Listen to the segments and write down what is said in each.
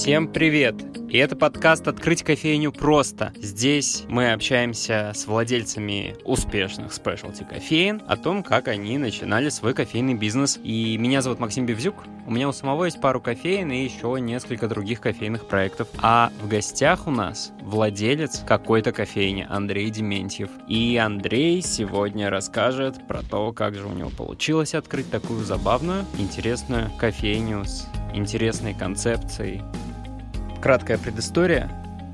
Всем привет! И это подкаст «Открыть кофейню просто». Здесь мы общаемся с владельцами успешных спешлти кофеин о том, как они начинали свой кофейный бизнес. И меня зовут Максим Бевзюк. У меня у самого есть пару кофеин и еще несколько других кофейных проектов. А в гостях у нас владелец какой-то кофейни Андрей Дементьев. И Андрей сегодня расскажет про то, как же у него получилось открыть такую забавную, интересную кофейню с интересной концепцией. Краткая предыстория.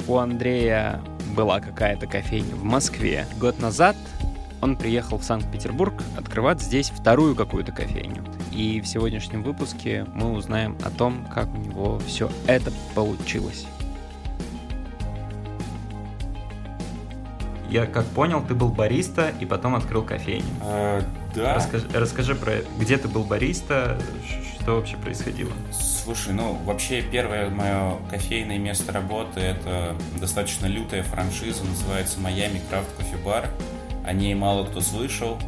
У Андрея была какая-то кофейня в Москве. Год назад он приехал в Санкт-Петербург открывать здесь вторую какую-то кофейню. И в сегодняшнем выпуске мы узнаем о том, как у него все это получилось. Я как понял, ты был бариста и потом открыл кофейню. А, да. Расскажи, расскажи про это. Где ты был бариста, что вообще происходило? Слушай, ну вообще первое мое кофейное место работы это достаточно лютая франшиза, называется Майами Крафт Кофе Бар. О ней мало кто слышал,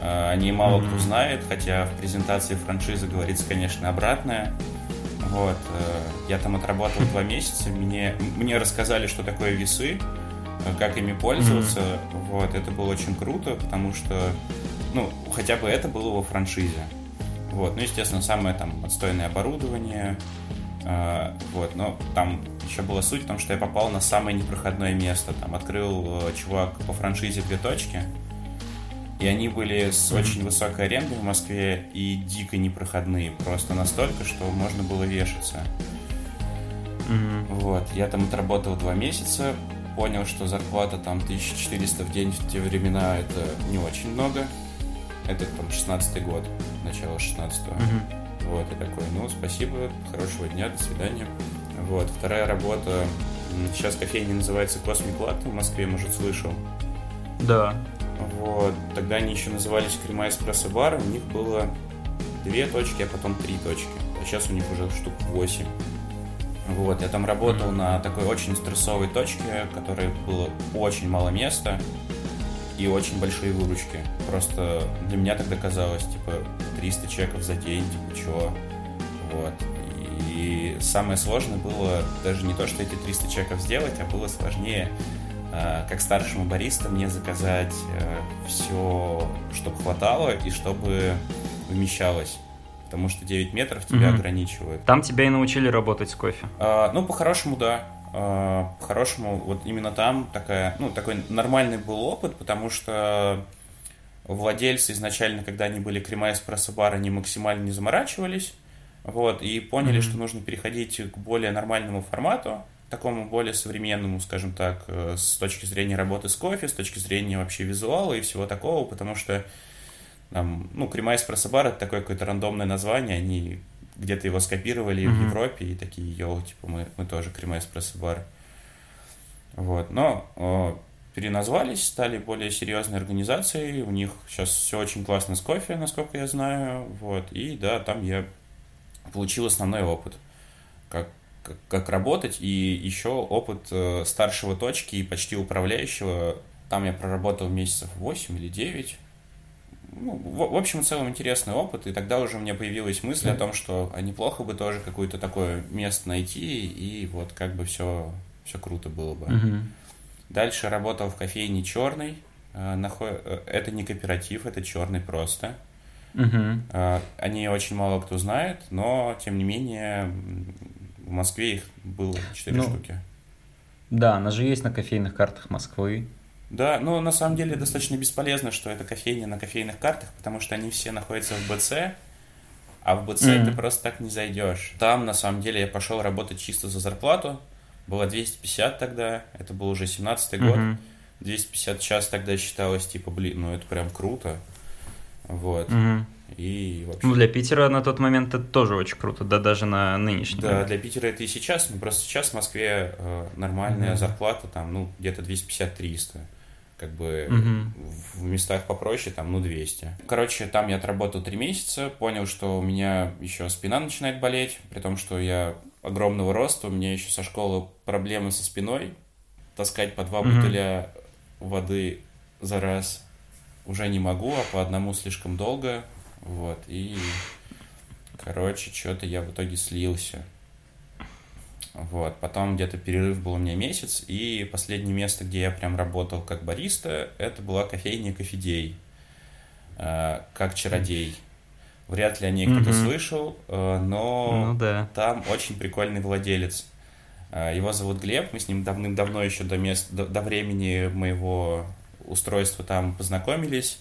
а, о ней мало mm-hmm. кто знает, хотя в презентации франшизы говорится, конечно, обратное. Вот, э, я там отработал два месяца, мне, мне рассказали, что такое весы, как ими пользоваться. Mm-hmm. Вот, это было очень круто, потому что, ну, хотя бы это было во франшизе. Вот, ну, естественно, самое там отстойное оборудование. Э, вот, но там еще была суть в том, что я попал на самое непроходное место. Там открыл э, чувак по франшизе две точки. И они были с mm-hmm. очень высокой арендой в Москве и дико непроходные. Просто настолько, что можно было вешаться. Mm-hmm. Вот, я там отработал два месяца, понял, что зарплата там 1400 в день в те времена это не очень много. Это там 16 год, начало 16-го. Угу. Вот, и такой, ну, спасибо, хорошего дня, до свидания. Вот, вторая работа, сейчас кофейня называется Cosmic Latte в Москве, может, слышал? Да. Вот, тогда они еще назывались Крема Эспрессо Бар, у них было две точки, а потом три точки. А сейчас у них уже штук восемь. Вот, я там работал mm-hmm. на такой очень стрессовой точке, в которой было очень мало места и очень большие выручки. Просто для меня тогда казалось, типа, 300 чеков за день, типа, чё? Вот. И самое сложное было даже не то, что эти 300 чеков сделать, а было сложнее, а, как старшему бариста, мне заказать э, все, чтобы хватало и чтобы вмещалось потому что 9 метров тебя угу. ограничивают. Там тебя и научили работать с кофе? А, ну, по-хорошему, да. А, по-хорошему, вот именно там такая, ну, такой нормальный был опыт, потому что владельцы изначально, когда они были крема эспрессо бар, они максимально не заморачивались, вот, и поняли, mm-hmm. что нужно переходить к более нормальному формату, такому более современному, скажем так, э, с точки зрения работы с кофе, с точки зрения вообще визуала и всего такого, потому что там, ну, крема эспрессо бар это такое какое-то рандомное название, они где-то его скопировали mm-hmm. в Европе и такие, йоу, типа, мы, мы тоже крема эспрессо бар. Вот, но о, переназвались, стали более серьезной организацией, у них сейчас все очень классно с кофе, насколько я знаю, вот, и да, там я получил основной опыт, как, как, как работать, и еще опыт э, старшего точки и почти управляющего, там я проработал месяцев 8 или 9, ну, в, в общем, в целом интересный опыт, и тогда уже у меня появилась мысль о том, что а неплохо бы тоже какое-то такое место найти, и вот как бы все, все круто было бы. Угу. Дальше работал в кофейне черный. Э, э, это не кооператив, это черный просто. Угу. О ней очень мало кто знает, но тем не менее в Москве их было 4 ну, штуки. Да, она же есть на кофейных картах Москвы. Да, но на самом деле достаточно бесполезно, что это кофейня на кофейных картах, потому что они все находятся в БЦ, а в БЦ mm-hmm. ты просто так не зайдешь. Там, на самом деле, я пошел работать чисто за зарплату. Было 250 тогда, это был уже 17-й год. Mm-hmm. 250 час тогда считалось, типа, блин, ну это прям круто. Вот. Mm-hmm. И вообще... Ну, для Питера на тот момент это тоже очень круто, да, даже на нынешний Да, момент. для Питера это и сейчас, но просто сейчас в Москве э, нормальная mm-hmm. зарплата, там, ну, где-то 250-300 как бы угу. в местах попроще, там, ну, 200. Короче, там я отработал три месяца, понял, что у меня еще спина начинает болеть, при том, что я огромного роста, у меня еще со школы проблемы со спиной, таскать по два угу. бутыля воды за раз уже не могу, а по одному слишком долго, вот, и, короче, что-то я в итоге слился. Вот. Потом где-то перерыв был у меня месяц, и последнее место, где я прям работал как бариста, это была кофейня «Кофедей», э, как чародей. Вряд ли о ней кто-то слышал, э, но ну, да. там очень прикольный владелец. Э, его зовут Глеб, мы с ним давным-давно еще до, мест, до, до времени моего устройства там познакомились.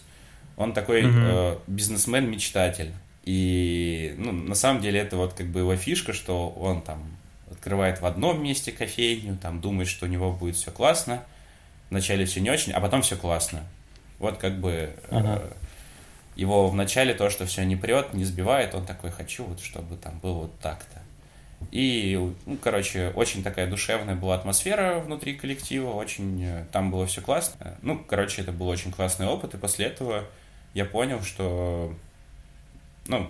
Он такой mm-hmm. э, бизнесмен-мечтатель. И ну, на самом деле это вот как бы его фишка, что он там открывает в одном месте кофейню, там думает, что у него будет все классно. Вначале все не очень, а потом все классно. Вот как бы ага. э, его вначале то, что все не прет, не сбивает, он такой, хочу вот, чтобы там было вот так-то. И, ну, короче, очень такая душевная была атмосфера внутри коллектива, очень э, там было все классно. Ну, короче, это был очень классный опыт, и после этого я понял, что, ну,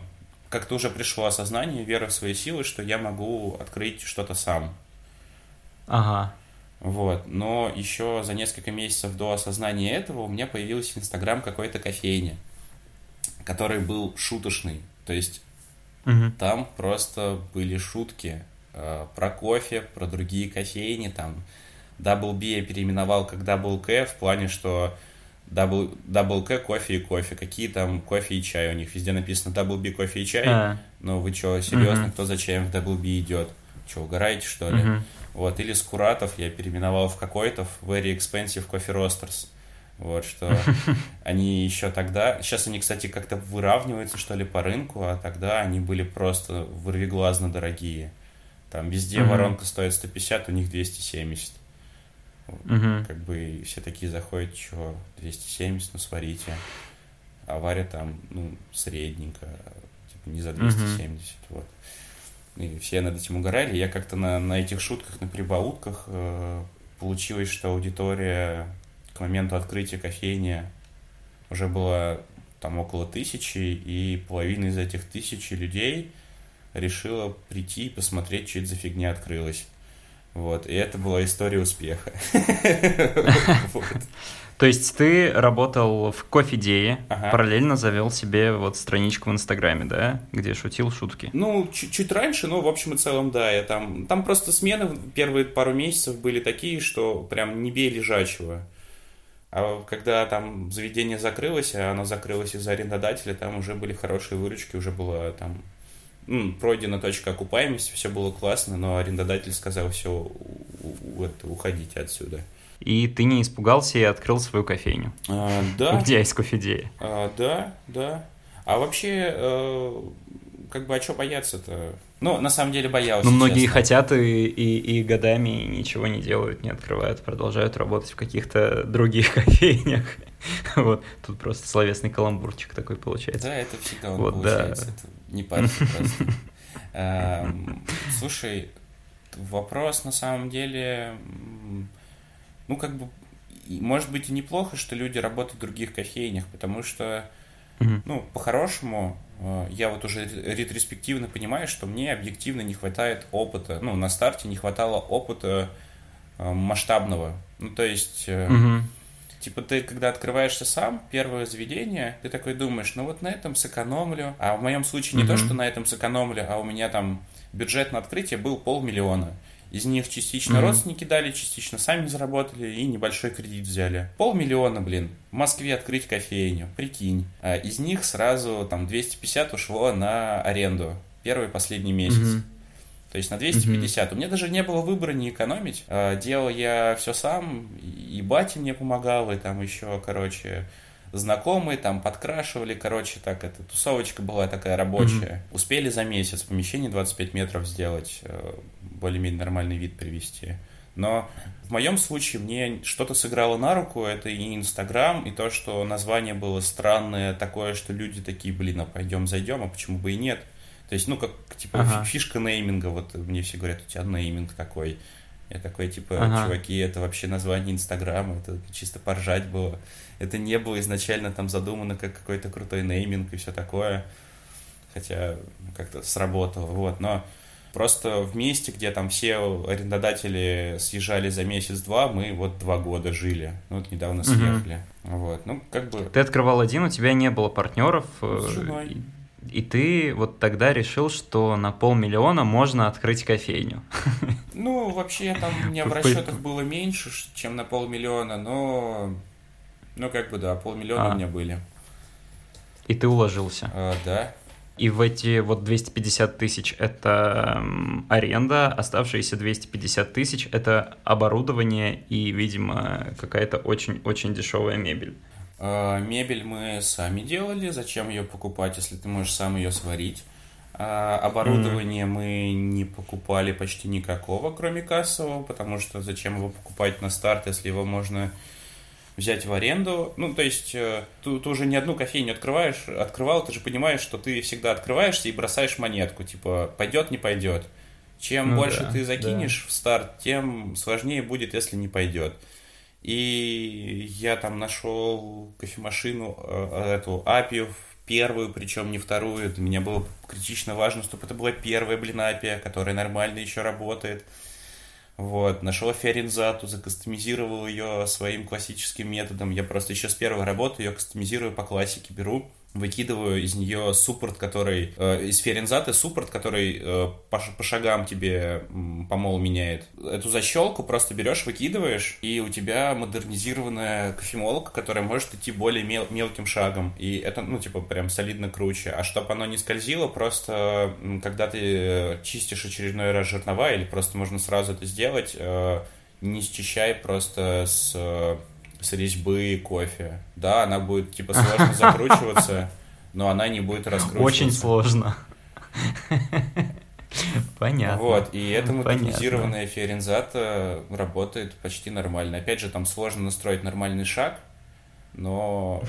как-то уже пришло осознание, вера в свои силы, что я могу открыть что-то сам. Ага. Вот. Но еще за несколько месяцев до осознания этого у меня появился Инстаграм какой-то кофейни, который был шуточный. То есть угу. там просто были шутки э, про кофе, про другие кофейни. Там Double B я переименовал как Double K в плане, что Double, double K, кофе и кофе. Какие там кофе и чай у них? Везде написано Double B, кофе и чай. А. Ну вы что, серьезно, кто за чаем в Double B идет? Что, угораете, что ли? Вот, или Скуратов я переименовал в какой-то, в Very Expensive Coffee Roasters. Вот, что они еще тогда... Сейчас они, кстати, как-то выравниваются, что ли, по рынку, а тогда они были просто вырвиглазно дорогие. Там везде воронка стоит 150, у них 270. Угу. Как бы все такие заходят, что 270, ну сварите. А варят там, ну, средненько, типа не за 270, угу. вот. И все над этим угорали. Я как-то на, на этих шутках, на прибаутках э, получилось, что аудитория к моменту открытия кофейни уже была там около тысячи, и половина из этих тысячи людей решила прийти и посмотреть, что это за фигня открылась. Вот, и это была история успеха. То есть ты работал в кофе-дее, ага. параллельно завел себе вот страничку в Инстаграме, да, где шутил шутки? Ну, чуть-чуть раньше, но в общем и целом, да, я там... Там просто смены первые пару месяцев были такие, что прям не бей лежачего. А когда там заведение закрылось, а оно закрылось из-за арендодателя, там уже были хорошие выручки, уже было там пройдена точка окупаемости, все было классно, но арендодатель сказал, все, вот, уходите отсюда. И ты не испугался и открыл свою кофейню? А, да. Где есть кофедея? А, да, да. А вообще, э, как бы, а что бояться-то? Ну, на самом деле боялся. Ну, многие честно. хотят и, и, и годами ничего не делают, не открывают, продолжают работать в каких-то других кофейнях. Вот, тут просто словесный каламбурчик такой получается. Да, это всегда он вот, получается. Да. Это не парься просто. Эм, слушай, вопрос на самом деле, ну, как бы, может быть и неплохо, что люди работают в других кофейнях, потому что, ну, по-хорошему, э, я вот уже ретроспективно понимаю, что мне объективно не хватает опыта, ну, на старте не хватало опыта э, масштабного. Ну, то есть... Угу Типа ты, когда открываешься сам, первое заведение, ты такой думаешь, ну вот на этом сэкономлю. А в моем случае не mm-hmm. то, что на этом сэкономлю, а у меня там бюджет на открытие был полмиллиона. Из них частично mm-hmm. родственники дали, частично сами заработали и небольшой кредит взяли. Полмиллиона, блин, в Москве открыть кофейню, прикинь. А из них сразу там 250 ушло на аренду. Первый и последний месяц. Mm-hmm. То есть на 250. Mm-hmm. У меня даже не было выбора не экономить. А, делал я все сам, и батя мне помогал, и там еще, короче, знакомые там подкрашивали, короче, так, эта тусовочка была такая рабочая. Mm-hmm. Успели за месяц помещение 25 метров сделать, э, более-менее нормальный вид привести. Но в моем случае мне что-то сыграло на руку, это и Инстаграм, и то, что название было странное, такое, что люди такие, блин, а пойдем зайдем, а почему бы и нет. То есть, ну, как, типа, ага. фишка нейминга, вот мне все говорят, у тебя нейминг такой. Я такой, типа, ага. чуваки, это вообще название Инстаграма, это чисто поржать было. Это не было изначально там задумано как какой-то крутой нейминг и все такое. Хотя как-то сработало, вот. Но просто в месте, где там все арендодатели съезжали за месяц-два, мы вот два года жили. Ну, вот недавно съехали. Угу. Вот, ну, как бы... Ты открывал один, у тебя не было партнеров. С женой. И ты вот тогда решил, что на полмиллиона можно открыть кофейню. Ну, вообще, там у меня в расчетах было меньше, чем на полмиллиона, но... Ну, как бы, да, полмиллиона А. у меня были. И ты уложился. А, да. И в эти вот 250 тысяч это аренда, оставшиеся 250 тысяч это оборудование и, видимо, какая-то очень-очень дешевая мебель. А, Мебель мы сами делали, зачем ее покупать, если ты можешь сам ее сварить. А, Оборудование мы не покупали почти никакого, кроме кассового, потому что зачем его покупать на старт, если его можно взять в аренду. Ну, то есть, э, ты, ты уже ни одну кофейню открываешь, открывал, ты же понимаешь, что ты всегда открываешься и бросаешь монетку, типа, пойдет, не пойдет. Чем Ну больше да, ты да. закинешь в старт, тем сложнее будет, если не пойдет. И я там нашел кофемашину, э, эту Апию, первую, причем не вторую. Для меня было критично важно, чтобы это была первая, блин, Апия, которая нормально еще работает. Вот, нашел Ферензату, закастомизировал ее своим классическим методом. Я просто еще с первой работы ее кастомизирую по классике, беру, выкидываю из нее суппорт, который... э, из Ферензаты суппорт, который э, по, по шагам тебе помол меняет. Эту защелку просто берешь, выкидываешь, и у тебя модернизированная кофемолка, которая может идти более мел- мелким шагом. И это, ну, типа, прям солидно круче. А чтобы оно не скользило, просто когда ты чистишь очередной раз жернова, или просто можно сразу это сделать, э, не счищай просто с, э, с резьбы кофе. Да, она будет, типа, сложно закручиваться, но она не будет раскручиваться. Очень сложно. Понятно. Вот, и эта модернизированная Ферензата работает почти нормально. Опять же, там сложно настроить нормальный шаг, но,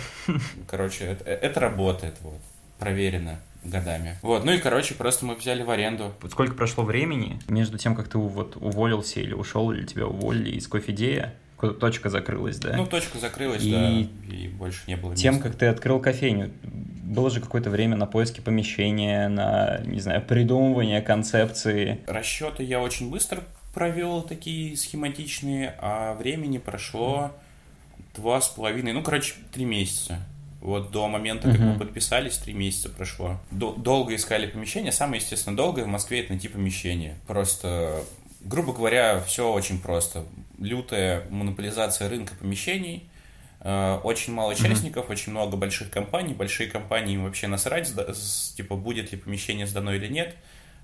короче, это, это работает, вот, проверено годами. Вот, ну и, короче, просто мы взяли в аренду. Вот сколько прошло времени между тем, как ты вот уволился или ушел, или тебя уволили из кофедея, ко- точка закрылась, да? Ну, точка закрылась, И да, и больше не было Тем, места. как ты открыл кофейню, было же какое-то время на поиски помещения, на, не знаю, придумывание концепции. Расчеты я очень быстро провел, такие схематичные, а времени прошло два с половиной, ну, короче, три месяца. Вот до момента, как мы Мгм. подписались, три месяца прошло. До- долго искали помещение. Самое, естественно, долгое в Москве это найти помещение. Просто, грубо говоря, все очень просто. Лютая монополизация рынка помещений. Э, Очень мало участников, очень много больших компаний. Большие компании им вообще насрать, типа, будет ли помещение сдано или нет.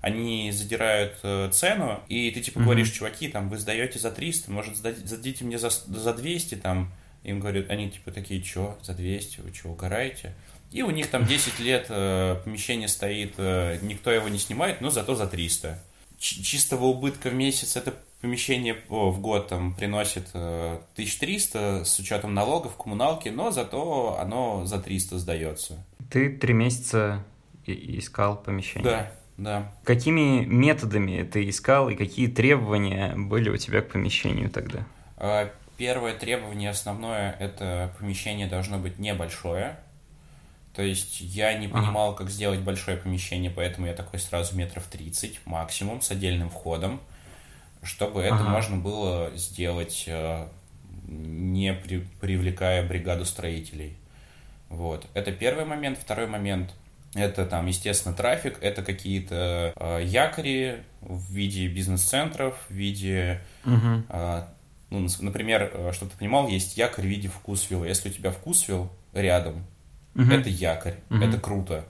Они задирают э, цену, и ты типа Мгм. говоришь, чуваки, там, вы сдаете за 300, может, сдадите мне за, за 200, там, им говорят, они типа такие, чё, за 200, вы чё, угораете? И у них там 10 лет э, помещение стоит, э, никто его не снимает, но зато за 300. Чистого убытка в месяц это помещение о, в год там приносит э, 1300 с учетом налогов, коммуналки, но зато оно за 300 сдается. Ты три месяца искал помещение. Да, да. Какими методами ты искал и какие требования были у тебя к помещению тогда? А, Первое требование основное – это помещение должно быть небольшое. То есть я не Ага. понимал, как сделать большое помещение, поэтому я такой сразу метров 30 максимум с отдельным входом, чтобы это Ага. можно было сделать, э, не при- привлекая бригаду строителей. Вот. Это первый момент. Второй момент – это там, естественно, трафик, это какие-то э, якори в виде бизнес-центров, в виде Мгм. а, ну, например, э, чтобы ты понимал, есть якорь в виде вкусвилла. Если у тебя вкусвилл рядом, Мгм. это якорь, Мгм. это круто.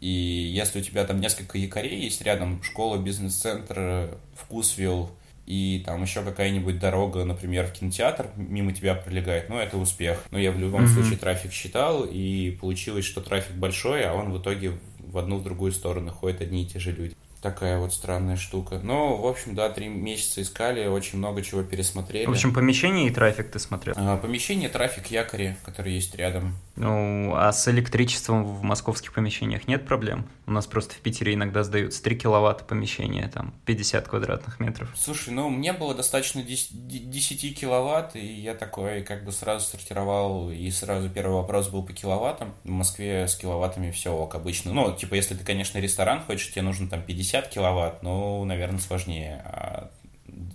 И если у тебя там несколько якорей есть рядом, школа, бизнес-центр, вкусвилл, и там еще какая-нибудь дорога, например, в кинотеатр мимо тебя пролегает, ну, это успех. Но я в любом Мгм. случае трафик считал, и получилось, что трафик большой, а он в итоге в одну, в другую сторону ходят одни и те же люди. Такая вот странная штука. Ну, в общем, да, три месяца искали, очень много чего пересмотрели. В общем, помещение и трафик ты смотрел. А, Помещение, трафик, якори, которые есть рядом. Ну, а с электричеством в московских помещениях нет проблем? У нас просто в Питере иногда сдаются 3 киловатта помещения, там, 50 квадратных метров. Слушай, ну, мне было достаточно 10, 10 киловатт, и я такой как бы сразу сортировал, и сразу первый вопрос был по киловаттам. В Москве с киловаттами все ок обычно. Ну, типа, если ты, конечно, ресторан хочешь, тебе нужно там 50 киловатт, ну, наверное, сложнее. А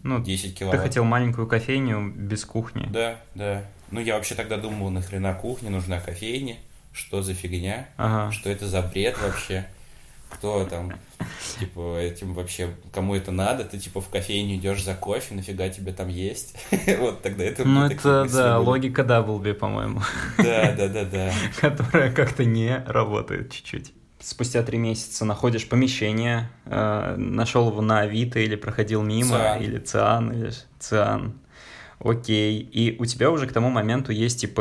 Ну, 10 Ты киловатт. хотел маленькую кофейню без кухни. Да, да. Ну, я вообще тогда думал, нахрена кухня, нужна кофейня, что за фигня, Ага. что это за бред вообще, кто там Типа, этим вообще, кому это надо, ты типа в кофейню идешь за кофе, нафига тебе там есть? Вот тогда это... Ну, это, да, логика Даблби, по-моему. Да, да, да, да. Которая как-то не работает чуть-чуть спустя три месяца находишь помещение, э, нашел его на Авито или проходил мимо, Циан. или Циан, или Циан. Окей. И у тебя уже к тому моменту есть ИП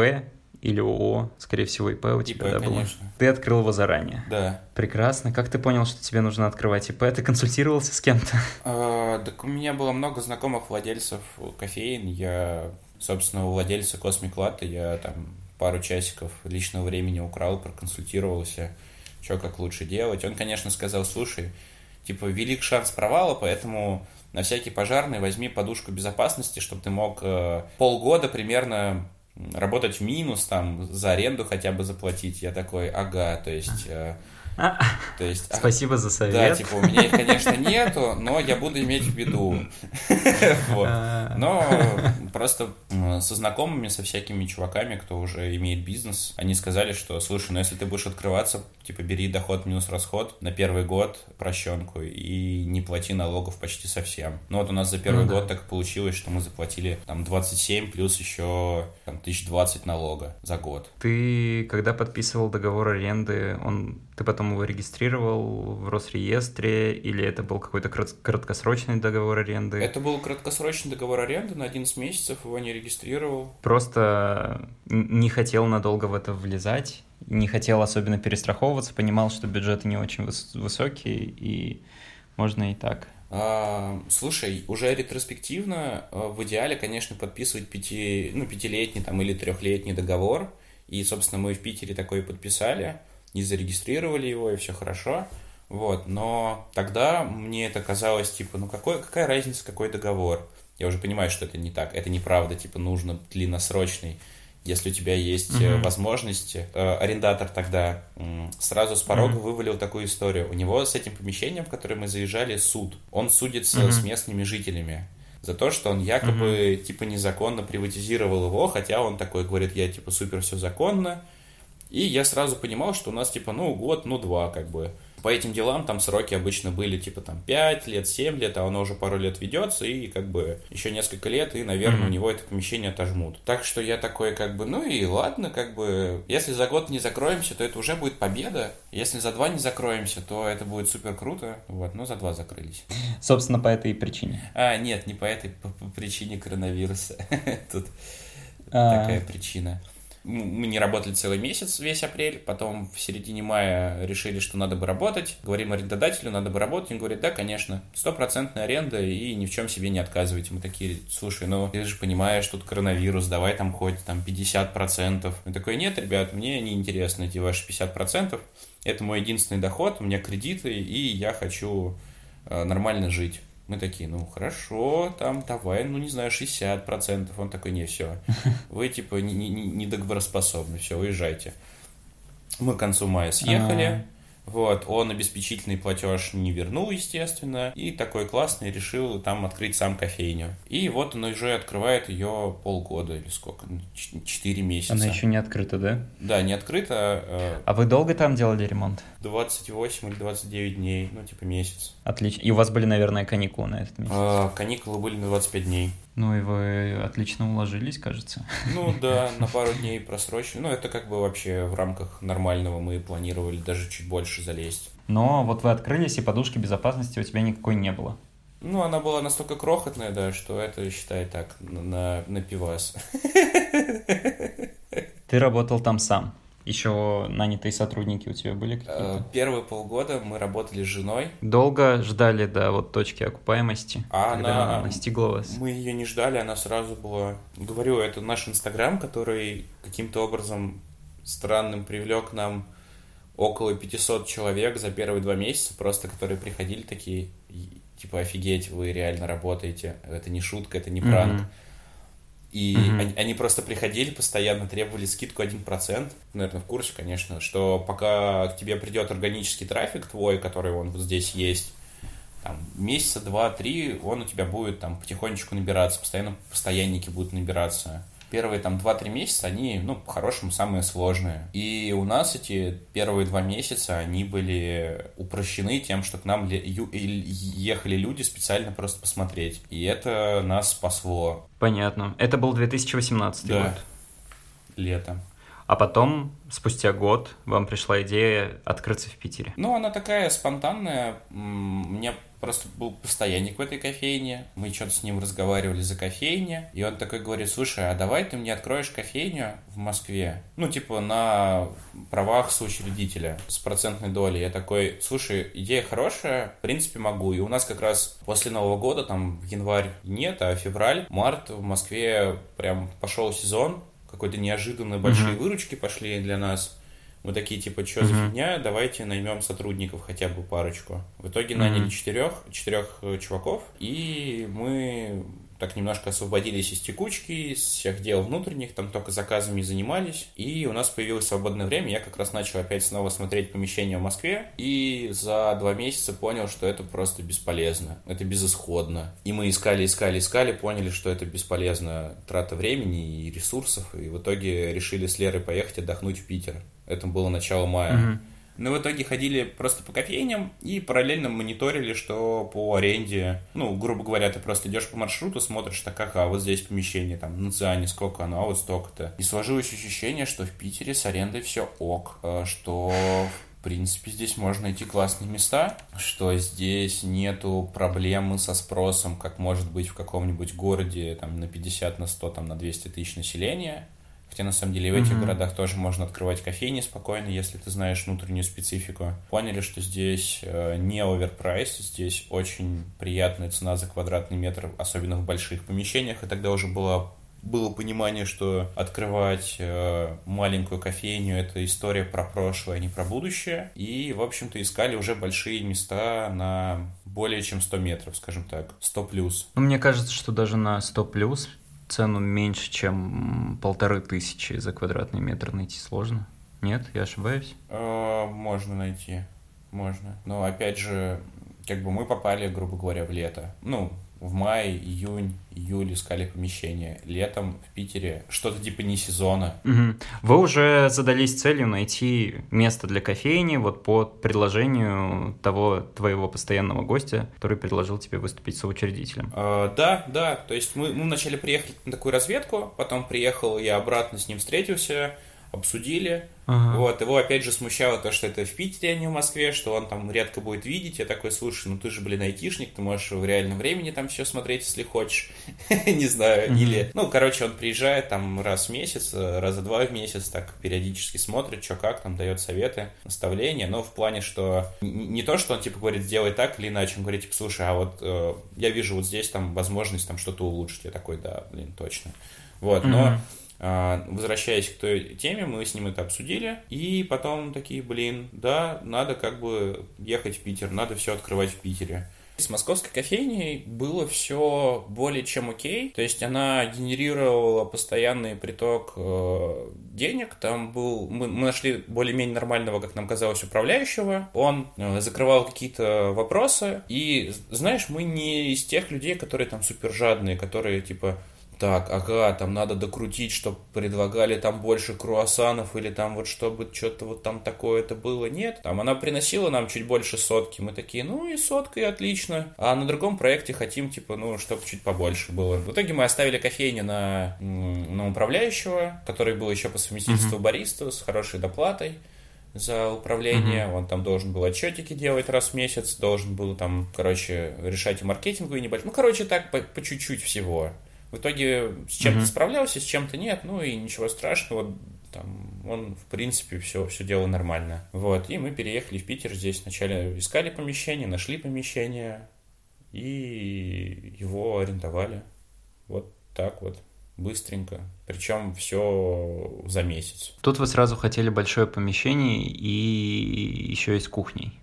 или ООО, скорее всего, ИП у тебя, ИП, да, было? Ты открыл его заранее. Да. Прекрасно. Как ты понял, что тебе нужно открывать ИП? Ты консультировался с кем-то? А, так у меня было много знакомых владельцев кофеин. Я, собственно, у владельца Latte я там пару часиков личного времени украл, проконсультировался что как лучше делать. Он, конечно, сказал, слушай, типа, велик шанс провала, поэтому на всякий пожарный возьми подушку безопасности, чтобы ты мог э, полгода примерно работать в минус, там, за аренду хотя бы заплатить. Я такой, ага, то есть... Э, то есть, Спасибо за совет. Да, типа, у меня их, конечно, нету, но я буду иметь в виду. А. Но просто со знакомыми, со всякими чуваками, кто уже имеет бизнес, они сказали, что, слушай, ну если ты будешь открываться, типа, бери доход минус расход на первый год прощенку и не плати налогов почти совсем. Ну вот у нас за первый ну год так получилось, что мы заплатили там 27 плюс еще там 1020 налога за год. Ты, когда подписывал договор аренды, он ты потом его регистрировал в Росреестре, или это был какой-то краткосрочный договор аренды? Это был краткосрочный договор аренды, на 11 месяцев его не регистрировал. Просто не хотел надолго в это влезать, не хотел особенно перестраховываться, понимал, что бюджеты не очень высокие, и можно и так. А, слушай, уже ретроспективно а, в идеале, конечно, подписывать пяти, ну, пятилетний там, или трехлетний договор. И, собственно, мы в Питере такой подписали и зарегистрировали его, и все хорошо. Вот, но тогда мне это казалось, типа, ну какой, какая разница, какой договор? Я уже понимаю, что это не так, это неправда, типа, нужно длинносрочный. Если у тебя есть uh-huh. возможности, э, арендатор тогда сразу с порога uh-huh. вывалил такую историю. У него с этим помещением, в которое мы заезжали, суд. Он судится uh-huh. с местными жителями за то, что он якобы uh-huh. типа незаконно приватизировал его, хотя он такой говорит, я типа супер все законно, и я сразу понимал, что у нас типа, ну, год, ну, два, как бы. По этим делам там сроки обычно были типа там 5 лет, 7 лет, а оно уже пару лет ведется, и как бы еще несколько лет, и, наверное, mm-hmm. у него это помещение отожмут. Так что я такой как бы, ну и ладно, как бы, если за год не закроемся, то это уже будет победа. Если за два не закроемся, то это будет супер круто. Вот, но за два закрылись. Собственно, по этой причине. А, нет, не по этой, по, по причине коронавируса. Тут а. такая причина мы не работали целый месяц, весь апрель, потом в середине мая решили, что надо бы работать, говорим арендодателю, надо бы работать, он говорит, да, конечно, стопроцентная аренда и ни в чем себе не отказывайте. Мы такие, слушай, ну ты же понимаешь, тут коронавирус, давай там хоть там 50%. Мы такой, нет, ребят, мне не интересно эти ваши 50%, это мой единственный доход, у меня кредиты, и я хочу э, нормально жить. Мы такие, ну хорошо, там давай, ну не знаю, 60%. Он такой, не, все, вы типа не, не, не договороспособны, все, уезжайте. Мы к концу мая съехали. А-а-а. Вот, он обеспечительный платеж не вернул, естественно, и такой классный решил там открыть сам кофейню. И вот он уже открывает ее полгода или сколько, ну, четыре месяца. Она еще не открыта, да? Да, не открыта. Э, а вы долго там делали ремонт? 28 или 29 дней, ну типа месяц. Отлично. И у вас были, наверное, каникулы на этот месяц? А, каникулы были на 25 дней. Ну и вы отлично уложились, кажется. Ну да, на пару дней просрочили. Ну это как бы вообще в рамках нормального мы планировали даже чуть больше залезть. Но вот вы открылись, и подушки безопасности у тебя никакой не было. Ну, она была настолько крохотная, да, что это, считай, так, на, на пивас. Ты работал там сам? Еще нанятые сотрудники у тебя были какие-то? Э, первые полгода мы работали с женой. Долго ждали до вот точки окупаемости, а она, она настигла вас? Мы ее не ждали, она сразу была... Говорю, это наш Инстаграм, который каким-то образом странным привлек нам около 500 человек за первые два месяца, просто которые приходили такие, типа, офигеть, вы реально работаете, это не шутка, это не пранк. Mm-hmm и mm-hmm. они, они просто приходили, постоянно требовали скидку 1%. Наверное, в курсе, конечно, что пока к тебе придет органический трафик твой, который он вот здесь есть, там, месяца два-три он у тебя будет там потихонечку набираться, постоянно постоянники будут набираться. Первые там 2-3 месяца, они, ну, по-хорошему, самые сложные. И у нас эти первые два месяца, они были упрощены тем, что к нам ехали люди специально просто посмотреть. И это нас спасло. Понятно. Это был 2018 да. год. Лето. А потом, спустя год, вам пришла идея открыться в Питере. Ну, она такая спонтанная. Мне просто был постоянник в этой кофейне. Мы что-то с ним разговаривали за кофейне. И он такой говорит, слушай, а давай ты мне откроешь кофейню в Москве. Ну, типа на правах соучредителя с процентной долей. Я такой, слушай, идея хорошая, в принципе могу. И у нас как раз после Нового года, там январь нет, а февраль, март в Москве прям пошел сезон какой-то неожиданные большие mm-hmm. выручки пошли для нас. Мы такие, типа, что mm-hmm. за фигня, давайте наймем сотрудников хотя бы парочку. В итоге mm-hmm. наняли четырех, четырех э, чуваков, и мы так немножко освободились из текучки, из всех дел внутренних, там только заказами занимались, и у нас появилось свободное время, я как раз начал опять снова смотреть помещение в Москве, и за два месяца понял, что это просто бесполезно, это безысходно. И мы искали, искали, искали, поняли, что это бесполезно трата времени и ресурсов, и в итоге решили с Лерой поехать отдохнуть в Питер. Это было начало мая. Mm-hmm. Но в итоге ходили просто по кофейням и параллельно мониторили, что по аренде, ну, грубо говоря, ты просто идешь по маршруту, смотришь, так, ага, вот здесь помещение, там, на Циане сколько оно, а вот столько-то. И сложилось ощущение, что в Питере с арендой все ок, э, что в принципе, здесь можно найти классные места, что здесь нету проблемы со спросом, как может быть в каком-нибудь городе там, на 50, на 100, там, на 200 тысяч населения. Хотя на самом деле в этих mm-hmm. городах тоже можно открывать кофейни спокойно, если ты знаешь внутреннюю специфику. Поняли, что здесь э, не оверпрайс, здесь очень приятная цена за квадратный метр, особенно в больших помещениях, и тогда уже было было понимание, что открывать э, маленькую кофейню это история про прошлое, а не про будущее. И, в общем-то, искали уже большие места на более чем 100 метров, скажем так, 100 плюс. Ну, мне кажется, что даже на 100 плюс цену меньше, чем полторы тысячи за квадратный метр найти сложно? Нет, я ошибаюсь? Э, можно найти, можно. Но опять же, как бы мы попали, грубо говоря, в лето. Ну, в мае, июнь, июль искали помещение. Летом в Питере что-то типа не сезона. Угу. Вы уже задались целью найти место для кофейни вот по предложению того твоего постоянного гостя, который предложил тебе выступить соучредителем. А, да, да. То есть мы, мы вначале приехали на такую разведку, потом приехал я обратно с ним встретился, обсудили. Ага. Вот, его опять же смущало то, что это в Питере, а не в Москве, что он там редко будет видеть. Я такой, слушай, ну ты же, блин, айтишник, ты можешь в реальном времени там все смотреть, если хочешь. Не знаю, или... Ну, короче, он приезжает там раз в месяц, раза два в месяц, так периодически смотрит, что как, там дает советы, наставления, но в плане, что не то, что он, типа, говорит, сделай так или иначе, он говорит, типа, слушай, а вот э, я вижу вот здесь там возможность там что-то улучшить. Я такой, да, блин, точно. Вот, но а, возвращаясь к той теме, мы с ним это обсудили, и потом такие, блин, да, надо как бы ехать в Питер, надо все открывать в Питере. С московской кофейней было все более чем окей, то есть она генерировала постоянный приток э, денег, там был, мы, мы нашли более-менее нормального, как нам казалось, управляющего, он э, закрывал какие-то вопросы, и знаешь, мы не из тех людей, которые там супер жадные, которые типа так, ага, там надо докрутить, чтобы предлагали там больше круассанов или там вот чтобы что-то вот там такое-то было. Нет, там она приносила нам чуть больше сотки. Мы такие, ну и сотка, и отлично. А на другом проекте хотим, типа, ну, чтобы чуть побольше было. В итоге мы оставили кофейню на, на управляющего, который был еще по совместительству mm-hmm. бариста с хорошей доплатой за управление, mm-hmm. он там должен был отчетики делать раз в месяц, должен был там, короче, решать и маркетинговые небольшие, ну, короче, так по, по чуть-чуть всего. В итоге с чем-то mm-hmm. справлялся, с чем-то нет, ну и ничего страшного, там, он, в принципе, все, все делал нормально. Вот, и мы переехали в Питер, здесь вначале искали помещение, нашли помещение, и его арендовали. Вот так вот, быстренько. Причем все за месяц. Тут вы сразу хотели большое помещение и еще и с кухней.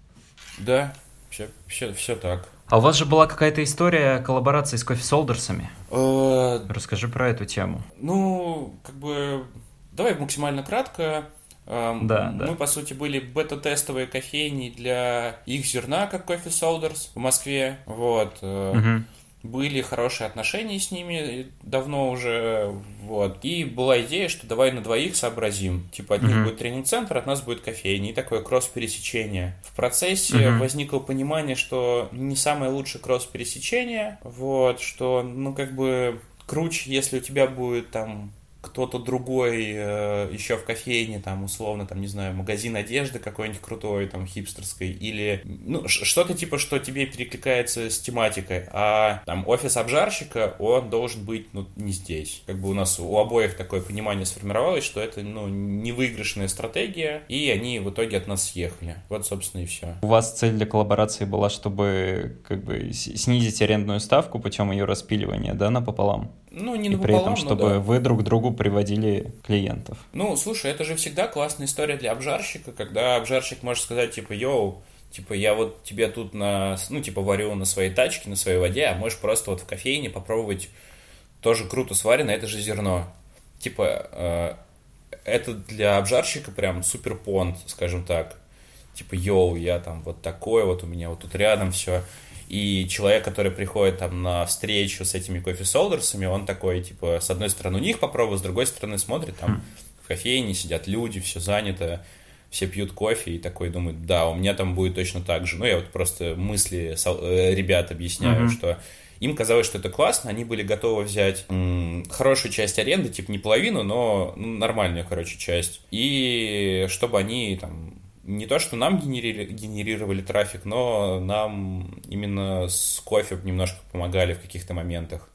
Да, все, все, все так. А у вас же была какая-то история коллаборации с кофе-солдерсами. Э, Расскажи про эту тему. Ну, как бы, давай максимально кратко. Эм, да, Мы, да. по сути, были бета-тестовые кофейни для их зерна, как кофе Солдерс в Москве. Вот. Угу. Были хорошие отношения с ними давно уже, вот. И была идея, что давай на двоих сообразим. Типа от них mm-hmm. будет тренинг-центр, от нас будет кофейня. И такое кросс-пересечение. В процессе mm-hmm. возникло понимание, что не самое лучшее кросс-пересечение, вот, что, ну, как бы круче, если у тебя будет там кто-то другой э, еще в кофейне, там, условно, там, не знаю, магазин одежды какой-нибудь крутой, там, хипстерской, или, ну, что-то типа, что тебе перекликается с тематикой, а, там, офис обжарщика, он должен быть, ну, не здесь. Как бы у нас у обоих такое понимание сформировалось, что это, ну, невыигрышная стратегия, и они в итоге от нас съехали. Вот, собственно, и все. У вас цель для коллаборации была, чтобы, как бы, снизить арендную ставку путем ее распиливания, да, напополам? Ну, не и при этом, чтобы да. вы друг другу приводили клиентов. Ну, слушай, это же всегда классная история для обжарщика, когда обжарщик может сказать, типа, йоу, типа, я вот тебе тут на, ну, типа, варю на своей тачке, на своей воде, а можешь просто вот в кофейне попробовать тоже круто сварено, это же зерно. Типа, э, это для обжарщика прям супер понт, скажем так. Типа, йоу, я там вот такой, вот у меня вот тут рядом все. И человек, который приходит там на встречу с этими кофе-солдерсами, он такой, типа, с одной стороны у них попробует, с другой стороны смотрит, там в кофейне сидят люди, все занято, все пьют кофе и такой думает, да, у меня там будет точно так же. Ну, я вот просто мысли э, ребят объясняю, mm-hmm. что им казалось, что это классно, они были готовы взять м, хорошую часть аренды, типа не половину, но ну, нормальную, короче, часть. И чтобы они там не то, что нам генерили, генерировали трафик, но нам именно с кофе немножко помогали в каких-то моментах.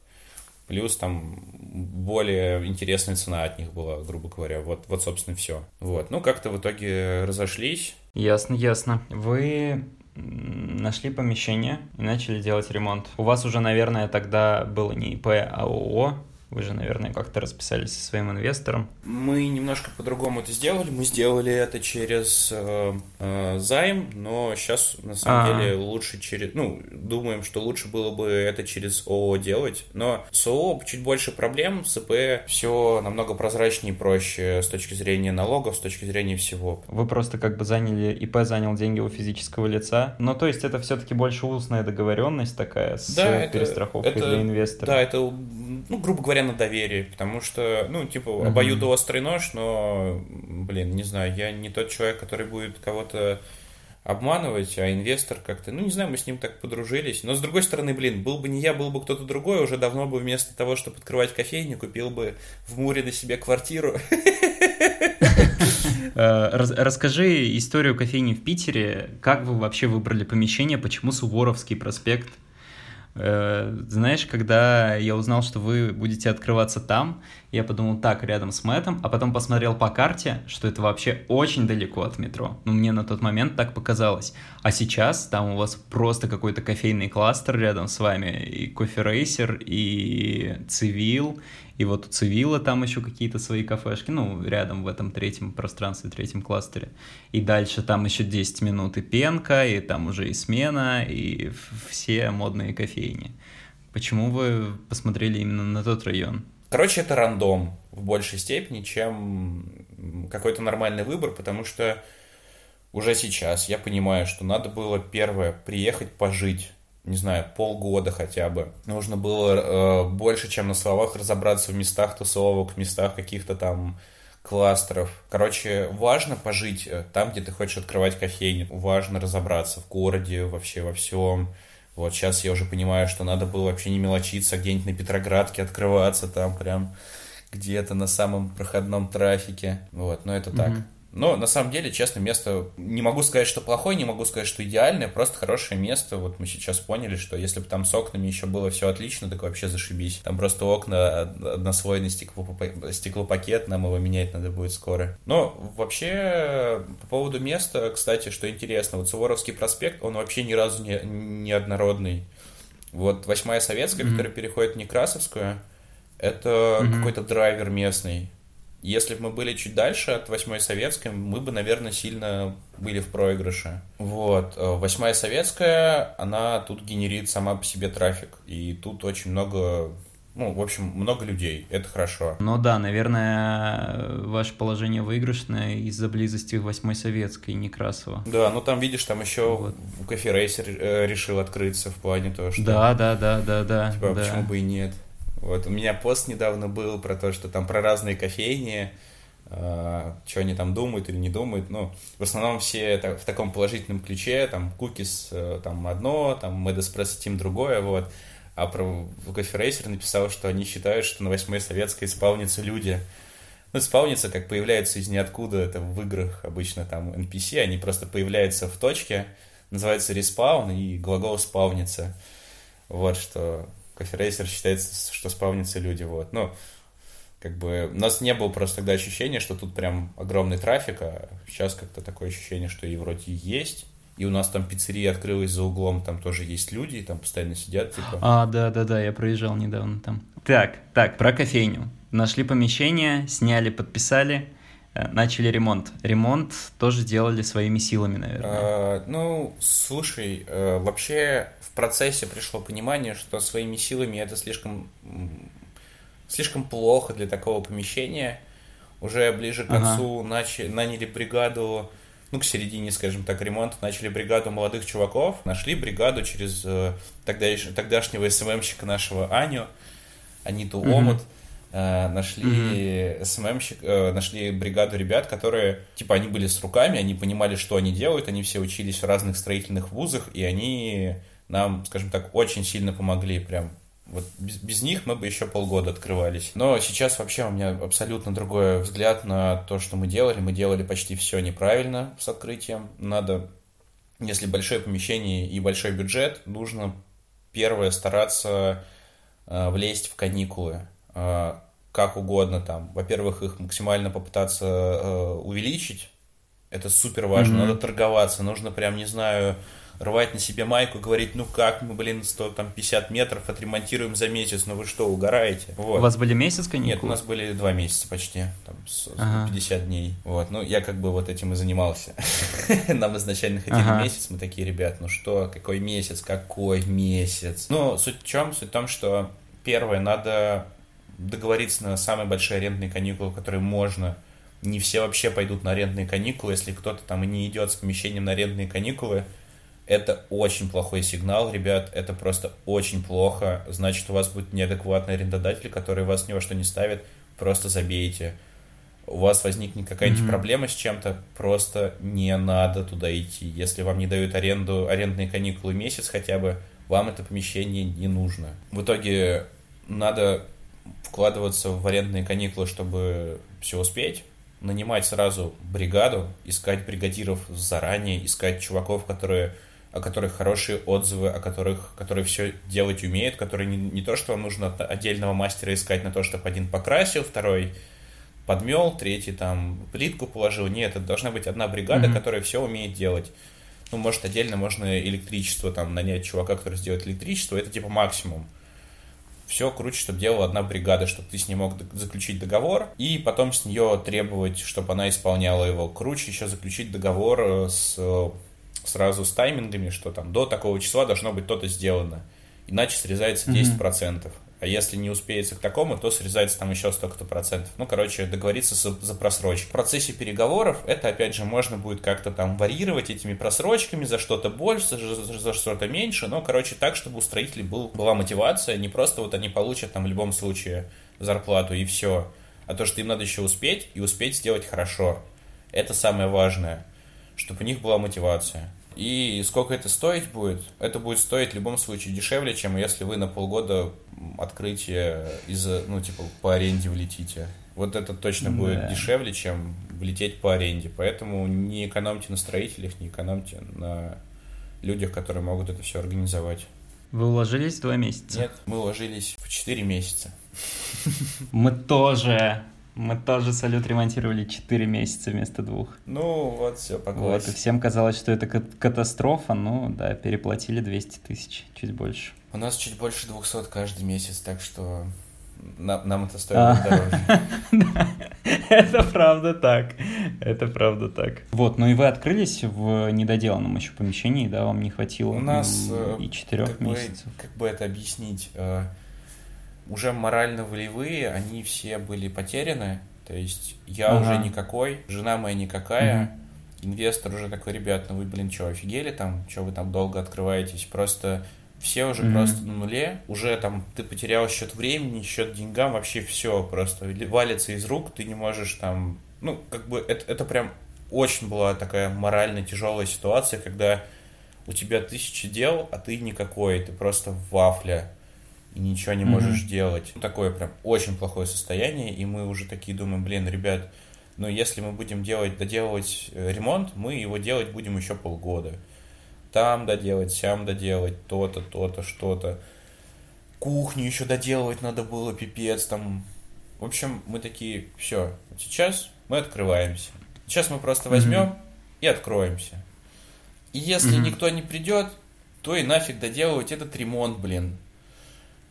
Плюс там более интересная цена от них была, грубо говоря. Вот, вот собственно, все. Вот. Ну, как-то в итоге разошлись. Ясно, ясно. Вы нашли помещение и начали делать ремонт. У вас уже, наверное, тогда было не ИП, а ООО. Вы же, наверное, как-то расписались со своим инвестором. Мы немножко по-другому это сделали. Мы сделали это через э, э, займ, но сейчас на самом А-а-а. деле лучше через... Ну, думаем, что лучше было бы это через ООО делать. Но с ООО чуть больше проблем, с ИП все намного прозрачнее и проще с точки зрения налогов, с точки зрения всего. Вы просто как бы заняли... ИП занял деньги у физического лица. Ну, то есть это все-таки больше устная договоренность такая с да, перестраховкой это, для инвестора. Да, это, ну, грубо говоря, на доверие, потому что, ну, типа, обоюдоострый нож, но, блин, не знаю, я не тот человек, который будет кого-то обманывать, а инвестор как-то, ну, не знаю, мы с ним так подружились. Но, с другой стороны, блин, был бы не я, был бы кто-то другой, уже давно бы вместо того, чтобы открывать кофейню, купил бы в Муре на себе квартиру. Э, расскажи историю кофейни в Питере. Как вы вообще выбрали помещение? Почему Суворовский проспект? Э, знаешь, когда я узнал, что вы будете открываться там, я подумал, так, рядом с Мэтом, а потом посмотрел по карте, что это вообще очень далеко от метро. Ну, мне на тот момент так показалось. А сейчас там у вас просто какой-то кофейный кластер рядом с вами, и кофе рейсер, и цивил, и вот у Цивила там еще какие-то свои кафешки, ну, рядом в этом третьем пространстве, третьем кластере. И дальше там еще 10 минут и пенка, и там уже и смена, и все модные кофейни. Почему вы посмотрели именно на тот район? Короче, это рандом в большей степени, чем какой-то нормальный выбор, потому что уже сейчас я понимаю, что надо было первое приехать пожить не знаю, полгода хотя бы. Нужно было э, больше, чем на словах, разобраться в местах тусовок, местах каких-то там кластеров. Короче, важно пожить э, там, где ты хочешь открывать кофейню. Важно разобраться в городе, вообще во всем. Вот сейчас я уже понимаю, что надо было вообще не мелочиться, а где-нибудь на Петроградке открываться там прям где-то на самом проходном трафике. Вот, но это mm-hmm. так. Но на самом деле, честно, место не могу сказать, что плохое, не могу сказать, что идеальное, просто хорошее место. Вот мы сейчас поняли, что если бы там с окнами еще было все отлично, так вообще зашибись. Там просто окна однослойный стеклопакет, нам его менять надо будет скоро. Но вообще, по поводу места, кстати, что интересно, вот Суворовский проспект, он вообще ни разу не, не однородный. Вот Восьмая Советская, mm-hmm. которая переходит в Некрасовскую, это mm-hmm. какой-то драйвер местный если бы мы были чуть дальше от восьмой советской, мы бы, наверное, сильно были в проигрыше. Вот. Э, восьмая советская, она тут генерит сама по себе трафик. И тут очень много Ну, в общем, много людей, это хорошо. Ну да, наверное, ваше положение выигрышное из-за близости Восьмой Советской, Некрасова. Да, ну там, видишь, там еще вот. Кофе э, решил открыться в плане того, что... Да, да, да, да, да. Типа, да. почему бы и нет. Вот, у меня пост недавно был про то, что там про разные кофейни, э, что они там думают или не думают. Ну, в основном все так, в таком положительном ключе, там, Кукис э, там одно, там, Mad Espresso Team другое, вот. А про Кофе Рейсер написал, что они считают, что на восьмой советской спавнятся люди. Ну, спавнится, как появляются из ниоткуда, это в играх обычно там NPC, они просто появляются в точке, называется респаун, и глагол спавнится. Вот, что Кофе Рейсер считается, что спавнятся люди, вот. Ну, как бы у нас не было просто тогда ощущения, что тут прям огромный трафик, а сейчас как-то такое ощущение, что и вроде есть. И у нас там пиццерия открылась за углом, там тоже есть люди, там постоянно сидят, типа. А, да-да-да, я проезжал недавно там. Так, так, про кофейню. Нашли помещение, сняли, подписали, начали ремонт. Ремонт тоже делали своими силами, наверное. А, ну, слушай, э, вообще в процессе пришло понимание, что своими силами это слишком, слишком плохо для такого помещения. Уже ближе к концу ага. начали, наняли бригаду ну, к середине, скажем так, ремонта начали бригаду молодых чуваков, нашли бригаду через э, тогдаш, тогдашнего СММщика нашего Аню, Аниту mm-hmm. Омут, э, нашли mm-hmm. СММщик, э, нашли бригаду ребят, которые, типа, они были с руками, они понимали, что они делают, они все учились в разных строительных вузах, и они нам, скажем так, очень сильно помогли, прям вот без, без них мы бы еще полгода открывались. Но сейчас вообще у меня абсолютно другой взгляд на то, что мы делали. Мы делали почти все неправильно с открытием. Надо, если большое помещение и большой бюджет, нужно первое стараться э, влезть в каникулы. Э, как угодно там. Во-первых, их максимально попытаться э, увеличить. Это супер важно. Mm-hmm. Надо торговаться. Нужно прям, не знаю, рвать на себе майку и говорить, ну как мы, блин, 150 метров отремонтируем за месяц, ну вы что, угораете? Вот. У вас были месяц каникулы? Нет, у нас были два месяца почти, там, ага. 50 дней. Вот, ну я как бы вот этим и занимался. Нам изначально хотели ага. месяц, мы такие, ребят, ну что, какой месяц, какой месяц? Ну, суть в чем? Суть в том, что первое, надо договориться на самые большие арендные каникулы, которые можно. Не все вообще пойдут на арендные каникулы, если кто-то там и не идет с помещением на арендные каникулы, это очень плохой сигнал, ребят, это просто очень плохо. Значит, у вас будет неадекватный арендодатель, который вас ни во что не ставит, просто забейте. У вас возникнет какая-нибудь mm-hmm. проблема с чем-то, просто не надо туда идти. Если вам не дают аренду, арендные каникулы месяц хотя бы, вам это помещение не нужно. В итоге надо вкладываться в арендные каникулы, чтобы все успеть, нанимать сразу бригаду, искать бригадиров заранее, искать чуваков, которые о которых хорошие отзывы, о которых, которые все делать умеют, которые не, не то, что вам нужно отдельного мастера искать на то, чтобы один покрасил, второй подмел, третий там плитку положил. Нет, это должна быть одна бригада, mm-hmm. которая все умеет делать. Ну, может, отдельно можно электричество там нанять чувака, который сделает электричество, это типа максимум. Все круче, чтобы делала одна бригада, чтобы ты с ней мог заключить договор, и потом с нее требовать, чтобы она исполняла его. Круче еще заключить договор э, с сразу с таймингами, что там до такого числа должно быть то-то сделано. Иначе срезается 10%. Mm-hmm. А если не успеется к такому, то срезается там еще столько-то процентов. Ну, короче, договориться за, за просрочку. В процессе переговоров это, опять же, можно будет как-то там варьировать этими просрочками за что-то больше, за, за, что-то меньше. Но, короче, так, чтобы у строителей был, была мотивация. Не просто вот они получат там в любом случае зарплату и все. А то, что им надо еще успеть и успеть сделать хорошо. Это самое важное чтобы у них была мотивация. И сколько это стоить будет? Это будет стоить в любом случае дешевле, чем если вы на полгода открытие из ну, типа, по аренде влетите. Вот это точно будет дешевле, чем влететь по аренде. Поэтому не экономьте на строителях, не экономьте на людях, которые могут это все организовать. Вы уложились в два месяца? Нет, мы уложились в четыре месяца. Мы тоже. Мы тоже салют ремонтировали 4 месяца вместо двух. Ну, вот все, по Вот, и всем казалось, что это катастрофа, ну, да, переплатили 200 тысяч, чуть больше. У нас чуть больше 200 каждый месяц, так что нам, нам это стоит а. дороже. Это правда так. Это правда так. Вот, ну и вы открылись в недоделанном еще помещении, да, вам не хватило У нас и четырех месяцев. Как бы это объяснить? Уже морально-волевые, они все были потеряны. То есть я Ага. уже никакой, жена моя никакая, Мгм. инвестор уже такой, ребят, ну вы, блин, что, офигели там, что вы там долго открываетесь? Просто все уже Мгм. просто на нуле, уже там ты потерял счет времени, счет деньгам, вообще все просто валится из рук, ты не можешь там, ну, как бы это, это прям очень была такая морально тяжелая ситуация, когда у тебя тысячи дел, а ты никакой, ты просто вафля и ничего не можешь делать. Ну, Такое прям очень плохое состояние, и мы уже такие думаем, блин, ребят, но если мы будем делать, доделывать э, ремонт, мы его делать будем еще полгода. Там доделать, сям доделать, то-то, то-то, что-то. Кухню еще доделывать надо было, пипец, там. В общем, мы такие, все, сейчас мы открываемся. Сейчас мы просто возьмем и откроемся. И если Мгм. никто не придет, то и нафиг доделывать этот ремонт, блин.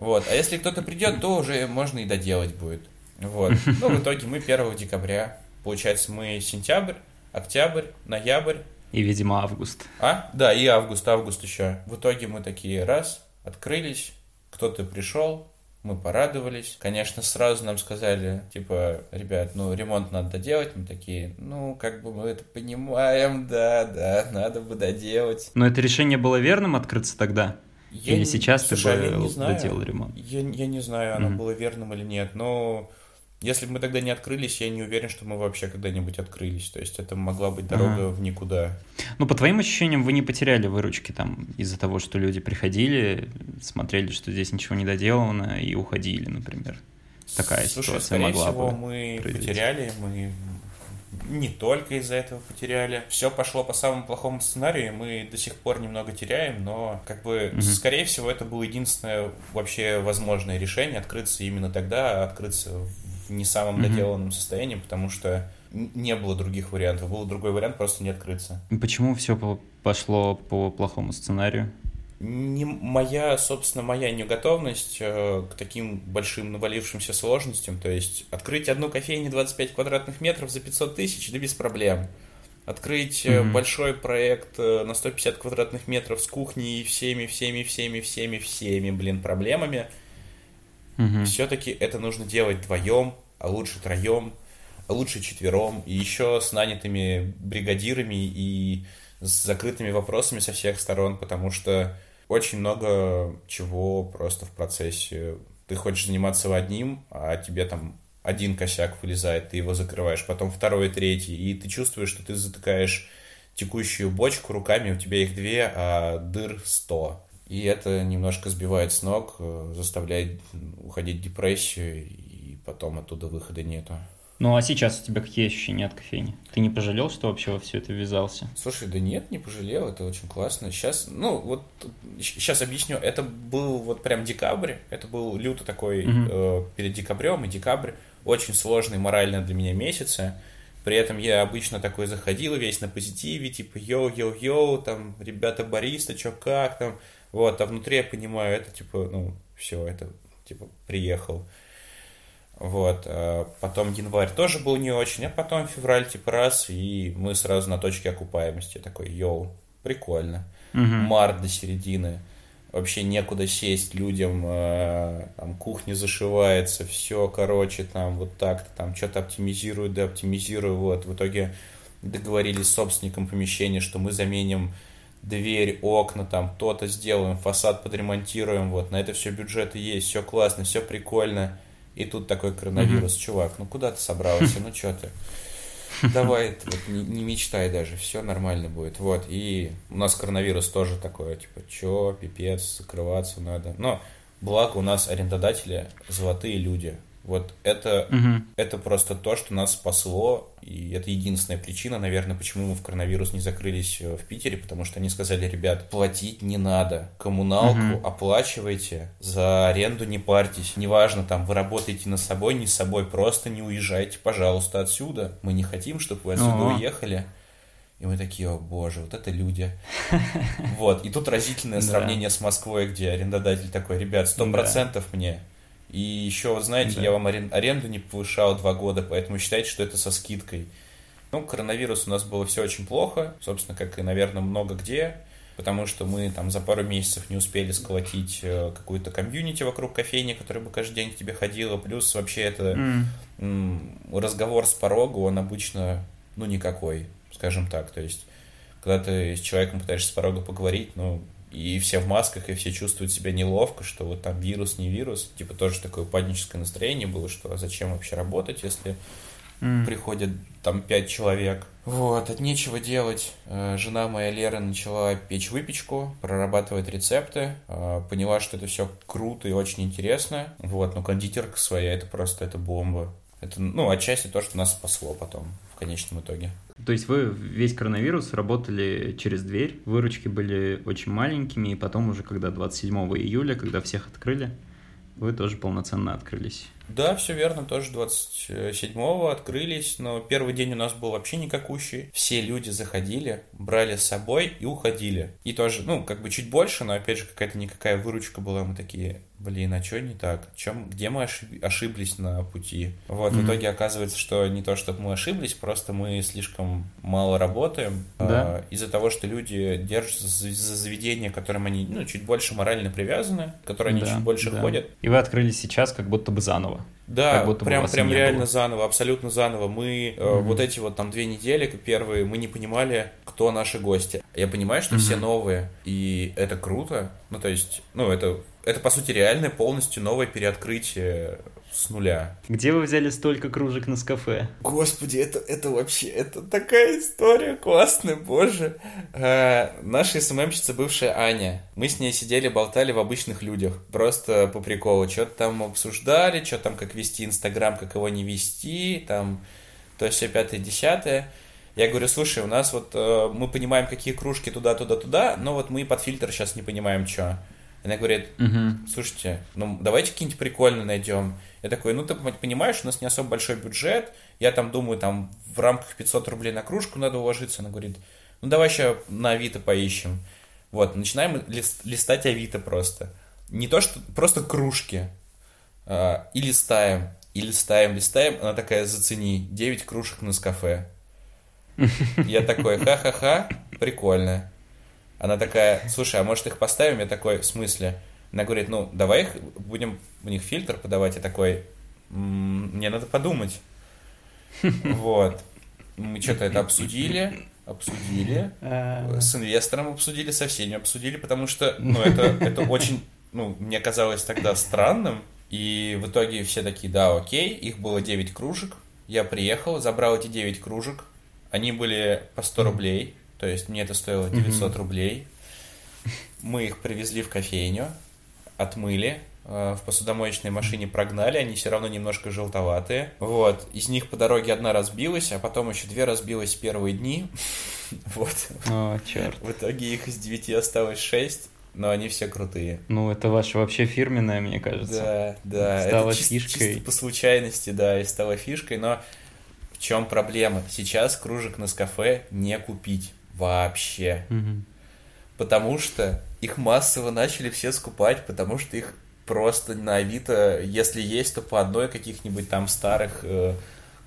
Вот. А если кто-то придет, то уже можно и доделать будет. Вот. Ну, в итоге мы 1 декабря. Получается, мы сентябрь, октябрь, ноябрь. И, видимо, август. А? Да, и август, август еще. В итоге мы такие раз, открылись, кто-то пришел, мы порадовались. Конечно, сразу нам сказали, типа, ребят, ну, ремонт надо доделать. Мы такие, ну, как бы мы это понимаем, да, да, надо бы доделать. Но это решение было верным открыться тогда? Я Или не- сейчас Слушай, а ты я бы не знаю. доделал ремонт? Я, я не знаю, оно Мгм. было верным или нет, но если бы мы тогда не открылись, я не уверен, что мы вообще когда-нибудь открылись. То есть это могла быть дорога в никуда. Ну, по твоим ощущениям, вы не потеряли выручки там из-за того, что люди приходили, смотрели, что здесь ничего не доделано, и уходили, например. Такая Слушай, ситуация могла всего, бы мы произойти. потеряли, мы не только из-за этого потеряли. Все пошло по самому плохому сценарию, мы до сих пор немного теряем, но как бы, Мгм. скорее всего, это было единственное вообще возможное решение открыться именно тогда, а открыться в не самом доделанном состоянии, потому что не было других вариантов. Был другой вариант просто не открыться. И Почему все пошло по плохому сценарию? Не моя, собственно, моя неготовность э, к таким большим навалившимся сложностям. То есть открыть одну кофейню 25 квадратных метров за 500 тысяч, да без проблем. Открыть Мгм. большой проект э, на 150 квадратных метров с кухней и всеми, всеми, всеми, всеми, всеми, блин, проблемами. Мгм. Все-таки это нужно делать вдвоем, а лучше троем, а лучше четвером, и еще с нанятыми бригадирами и с закрытыми вопросами со всех сторон, потому что очень много чего просто в процессе. Ты хочешь заниматься одним, а тебе там один косяк вылезает, ты его закрываешь, потом второй, третий, и ты чувствуешь, что ты затыкаешь текущую бочку руками, у тебя их две, а дыр сто. И это немножко сбивает с ног, э, заставляет уходить в депрессию, и потом оттуда выхода нету. Ну, а сейчас у тебя какие ощущения от кофейни? Ты не пожалел, что вообще во все это ввязался? Слушай, да нет, не пожалел, это очень классно. Сейчас, ну, вот, сейчас объясню. Это был вот прям декабрь, это был люто такой Мгм. э, перед декабрем и декабрь. Очень сложный морально для меня месяцы. При этом я обычно такой заходил весь на позитиве, типа йоу-йоу-йоу, там, ребята бариста, чё как там. Вот, а внутри я понимаю, это типа, ну, все, это типа приехал. Вот, а потом январь тоже был не очень, а потом февраль типа раз, и мы сразу на точке окупаемости. Такой, йоу, прикольно. Мгм. Март до середины. Вообще некуда сесть людям, э, там кухня зашивается, все, короче, там вот так-то, там что-то оптимизирую, да оптимизирую, вот. В итоге договорились с собственником помещения, что мы заменим дверь, окна, там то-то сделаем, фасад подремонтируем, вот. На это все бюджеты есть, все классно, все прикольно. И тут такой коронавирус, чувак, ну куда ты собрался, ну что ты? Давай, вот не, не мечтай даже, все нормально будет. Вот, и у нас коронавирус тоже такое, типа, чё, пипец, закрываться надо. Но благо у нас арендодатели золотые люди. Вот это, Мгм. это просто то, что нас спасло, и это единственная причина, наверное, почему мы в коронавирус не закрылись э, в Питере, потому что они сказали, ребят, платить не надо, коммуналку Мгм. оплачивайте, за аренду не парьтесь, неважно, там, вы работаете на собой, не с собой, просто не уезжайте, пожалуйста, отсюда, мы не хотим, чтобы вы отсюда Ого. уехали. И мы такие, о боже, вот это люди. Вот, и тут разительное сравнение с Москвой, где арендодатель такой, ребят, сто процентов мне. И еще, вот знаете, Да. я вам арен- аренду не повышал два года, поэтому считайте, что это со скидкой. Ну, коронавирус у нас было все очень плохо, собственно, как и, наверное, много где. потому что мы там за пару месяцев не успели сколотить э, какую-то комьюнити вокруг кофейни, которая бы каждый день к тебе ходила, плюс вообще это mm. разговор с порога, он обычно, ну, никакой, скажем так, то есть когда ты с человеком пытаешься с порога поговорить, ну, и все в масках, и все чувствуют себя неловко, что вот там вирус, не вирус. Типа тоже такое паническое настроение было, что а зачем вообще работать, если mm. приходит там пять человек. Вот, от нечего делать. Э, жена моя Лера начала печь выпечку, прорабатывать рецепты, э, поняла, что это все круто и очень интересно. Вот, но кондитерка своя, это просто, это бомба. Это, ну, отчасти то, что нас спасло потом, в конечном итоге. То есть вы весь коронавирус работали через дверь, выручки были очень маленькими, и потом уже, когда 27 июля, когда всех открыли, вы тоже полноценно открылись. Да, все верно, тоже 27-го открылись, но первый день у нас был вообще никакущий. Все люди заходили, брали с собой и уходили. И тоже, ну, как бы чуть больше, но опять же какая-то никакая выручка была, мы такие, блин, а что не так? Чем, где мы ошиблись на пути? Вот, mm-hmm. в итоге оказывается, что не то, чтобы мы ошиблись, просто мы слишком мало работаем. Да. Э, из-за того, что люди держатся за, за заведения, к которым они, ну, чуть больше морально привязаны, которые они да, чуть больше да. ходят. И вы открылись сейчас как будто бы заново. Да, прям, прям реально было. заново, абсолютно заново. Мы mm-hmm. вот эти вот там две недели первые, мы не понимали, кто наши гости. Я понимаю, что mm-hmm. все новые, и это круто. Ну, то есть, ну, это, это по сути реальное полностью новое переоткрытие с нуля. Где вы взяли столько кружек на кафе? Господи, это, это вообще, это такая история классная, боже. А, наша СММщица бывшая Аня. Мы с ней сидели, болтали в обычных людях. Просто по приколу. Что-то там обсуждали, что там, как вести Инстаграм, как его не вести, там, то есть все пятое, десятое. Я говорю, слушай, у нас вот э, мы понимаем, какие кружки туда, туда, туда, но вот мы под фильтр сейчас не понимаем, что. Она говорит, угу. слушайте, ну давайте какие-нибудь прикольные найдем. Я такой, ну ты понимаешь, у нас не особо большой бюджет, я там думаю, там в рамках 500 рублей на кружку надо уложиться. Она говорит, ну давай сейчас на Авито поищем. Вот, начинаем листать Авито просто. Не то, что просто кружки. А, и листаем, и листаем, листаем. Она такая, зацени, 9 кружек на кафе. Я такой, ха-ха-ха, прикольно. Она такая, слушай, а может их поставим? Я такой, в смысле? Она говорит, ну, давай их, будем в них фильтр подавать. Я такой, мне надо подумать. Вот. Мы что-то это обсудили, обсудили, с инвестором обсудили, со всеми обсудили, потому что, ну, это, это очень, ну, мне казалось тогда странным. И в итоге все такие, да, окей, их было 9 кружек. Я приехал, забрал эти 9 кружек. Они были по 100 рублей. То есть мне это стоило 900 рублей. Мы их привезли в кофейню, отмыли, э, в посудомоечной машине прогнали, они все равно немножко желтоватые. Вот, из них по дороге одна разбилась, а потом еще две разбилась в первые дни. Вот. О, черт. В итоге их из девяти осталось шесть, но они все крутые. Ну, это ваша вообще фирменная, мне кажется. Да, да. Стала это фишкой. Чисто по случайности, да, и стала фишкой, но в чем проблема? Сейчас кружек на кафе не купить. Вообще. Угу. Потому что их массово начали все скупать, потому что их просто на Авито, если есть, то по одной каких-нибудь там старых э,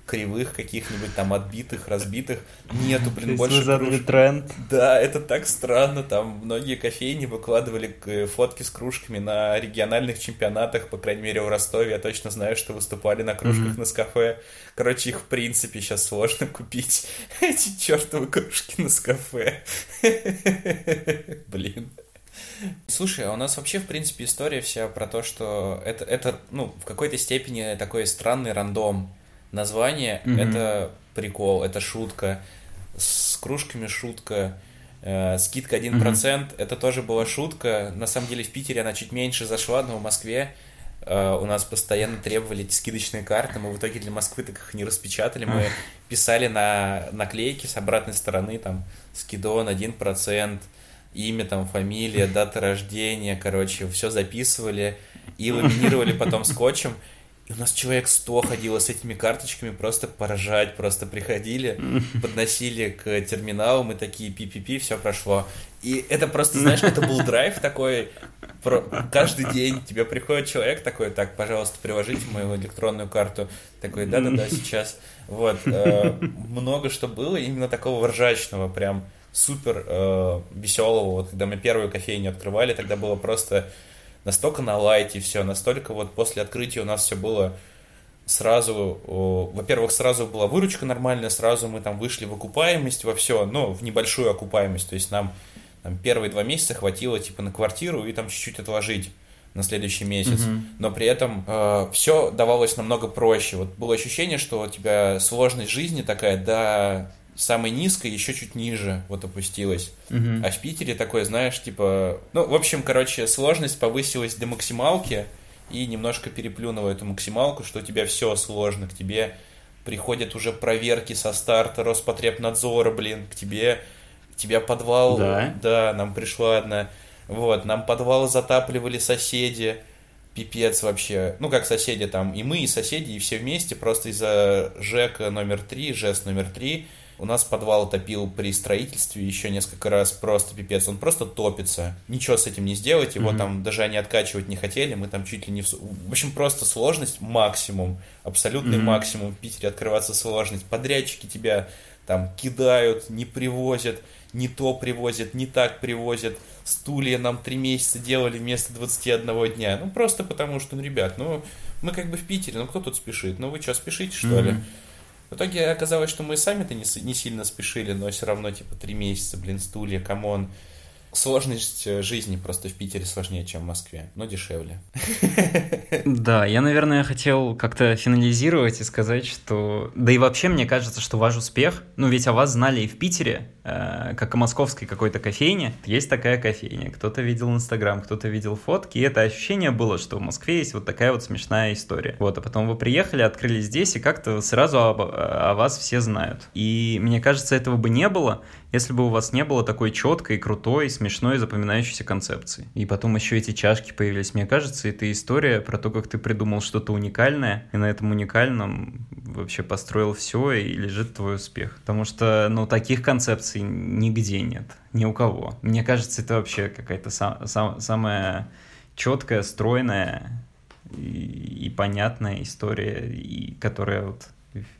кривых, каких-нибудь там отбитых, разбитых. Нету, блин, больше кружек. тренд. Да, это так странно. Там многие кофейни выкладывали э, фотки с кружками на региональных чемпионатах, по крайней мере, в Ростове. Я точно знаю, что выступали на кружках mm-hmm. на кафе. Короче, их в принципе сейчас сложно купить. Эти чертовы кружки на кафе. Блин. Слушай, а у нас вообще, в принципе, история вся про то, что это, это ну, в какой-то степени такой странный рандом. Название mm-hmm. это прикол, это шутка. С кружками шутка. Э, скидка 1%, mm-hmm. это тоже была шутка. На самом деле в Питере она чуть меньше зашла, но в Москве э, у нас постоянно требовали эти скидочные карты. Мы в итоге для Москвы так их не распечатали. Мы писали на наклейки с обратной стороны, там, скидон 1%, имя, там, фамилия, дата рождения, короче, все записывали и ламинировали потом скотчем. И у нас человек 100 ходило с этими карточками просто поражать, просто приходили, подносили к терминалу, мы такие пи-пи-пи, все прошло. И это просто, знаешь, это был драйв такой, про... каждый день тебе приходит человек такой, так, пожалуйста, приложите мою электронную карту. Такой, да-да-да, сейчас. Вот, э, много что было, именно такого ржачного, прям супер э, веселого. Вот когда мы первую кофейню открывали, тогда было просто настолько на лайте все, настолько вот после открытия у нас все было сразу, во-первых, сразу была выручка нормальная, сразу мы там вышли в окупаемость во все, ну, в небольшую окупаемость, то есть нам там, первые два месяца хватило типа на квартиру и там чуть-чуть отложить на следующий месяц, mm-hmm. но при этом э, все давалось намного проще. Вот было ощущение, что у тебя сложность жизни такая до самой низкой еще чуть ниже вот опустилась. Mm-hmm. А в Питере такое, знаешь, типа... Ну, в общем, короче, сложность повысилась до максималки, и немножко переплюнула эту максималку, что у тебя все сложно, к тебе приходят уже проверки со старта Роспотребнадзора, блин, к тебе, к тебе подвал, да, да нам пришла одна, вот, нам подвал затапливали соседи, пипец вообще, ну как соседи там, и мы, и соседи, и все вместе, просто из-за ЖЭКа номер три, ЖЭС номер три, у нас подвал топил при строительстве еще несколько раз просто пипец. Он просто топится. Ничего с этим не сделать. Его mm-hmm. там даже они откачивать не хотели. Мы там чуть ли не... В, в общем, просто сложность максимум. Абсолютный mm-hmm. максимум. В Питере открываться сложность. Подрядчики тебя там кидают, не привозят, не то привозят, не так привозят. Стулья нам три месяца делали вместо 21 дня. Ну, просто потому что, ну, ребят, ну, мы как бы в Питере, ну, кто тут спешит? Ну, вы что, спешите, что mm-hmm. ли? В итоге оказалось, что мы сами-то не, не сильно спешили, но все равно, типа, три месяца, блин, стулья, come on. Сложность э, жизни просто в Питере сложнее, чем в Москве, но дешевле. Да, я, наверное, хотел как-то финализировать и сказать, что... Да и вообще, мне кажется, что ваш успех... Ну, ведь о вас знали и в Питере, э, как о московской какой-то кофейне. Есть такая кофейня. Кто-то видел Инстаграм, кто-то видел фотки, и это ощущение было, что в Москве есть вот такая вот смешная история. Вот, а потом вы приехали, открыли здесь, и как-то сразу об, о вас все знают. И мне кажется, этого бы не было, если бы у вас не было такой четкой, крутой, смешной, запоминающейся концепции. И потом еще эти чашки появились. Мне кажется, это история про то, как ты придумал что-то уникальное, и на этом уникальном вообще построил все, и лежит твой успех. Потому что, ну, таких концепций нигде нет, ни у кого. Мне кажется, это вообще какая-то сам, сам, самая четкая, стройная и, и понятная история, и которая вот